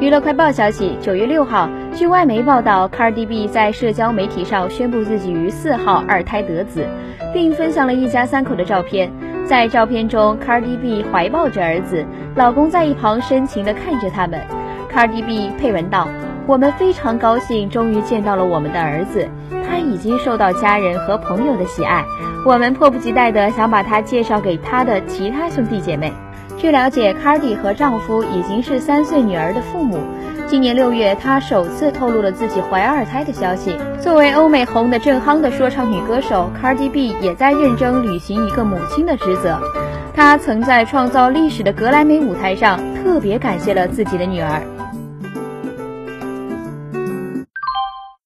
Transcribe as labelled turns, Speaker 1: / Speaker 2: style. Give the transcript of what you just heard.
Speaker 1: 娱乐快报消息，九月六号，据外媒报道，Cardi B 在社交媒体上宣布自己于四号二胎得子，并分享了一家三口的照片。在照片中，Cardi B 怀抱着儿子，老公在一旁深情地看着他们。Cardi B 配文道：“我们非常高兴，终于见到了我们的儿子，他已经受到家人和朋友的喜爱，我们迫不及待地想把他介绍给他的其他兄弟姐妹。”据了解，Cardi 和丈夫已经是三岁女儿的父母。今年六月，她首次透露了自己怀二胎的消息。作为欧美红的正夯的说唱女歌手，Cardi B 也在认真履行一个母亲的职责。她曾在创造历史的格莱美舞台上特别感谢了自己的女儿。